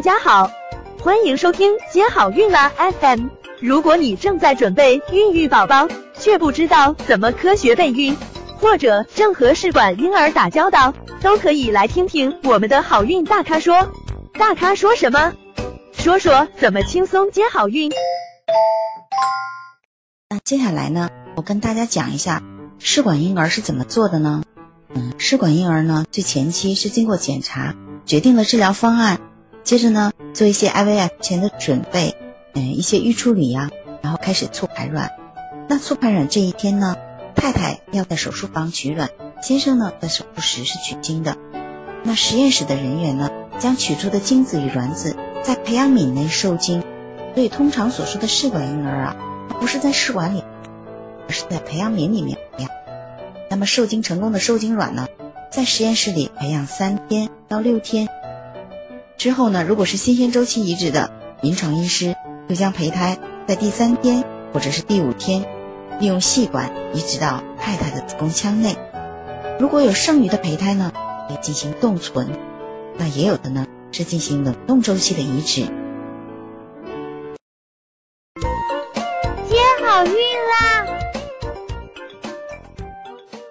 大家好，欢迎收听接好运啦 FM。如果你正在准备孕育宝宝，却不知道怎么科学备孕，或者正和试管婴儿打交道，都可以来听听我们的好运大咖说。大咖说什么？说说怎么轻松接好运。那接下来呢，我跟大家讲一下试管婴儿是怎么做的呢？嗯，试管婴儿呢，最前期是经过检查，决定了治疗方案，接着呢，做一些 IVF 前的准备，嗯，一些预处理呀，然后开始促排卵。那促排卵这一天呢，太太要在手术房取卵，先生呢在手术室是取精的。那实验室的人员呢，将取出的精子与卵子在培养皿内受精。所以通常所说的试管婴儿啊，它不是在试管里，而是在培养皿里面培养。那么受精成功的受精卵呢，在实验室里培养三天到六天之后呢，如果是新鲜周期移植的，临床医师会将胚胎在第三天或者是第五天，利用细管移植到太太的子宫腔内。如果有剩余的胚胎呢，可以进行冻存，那也有的呢是进行冷冻周期的移植。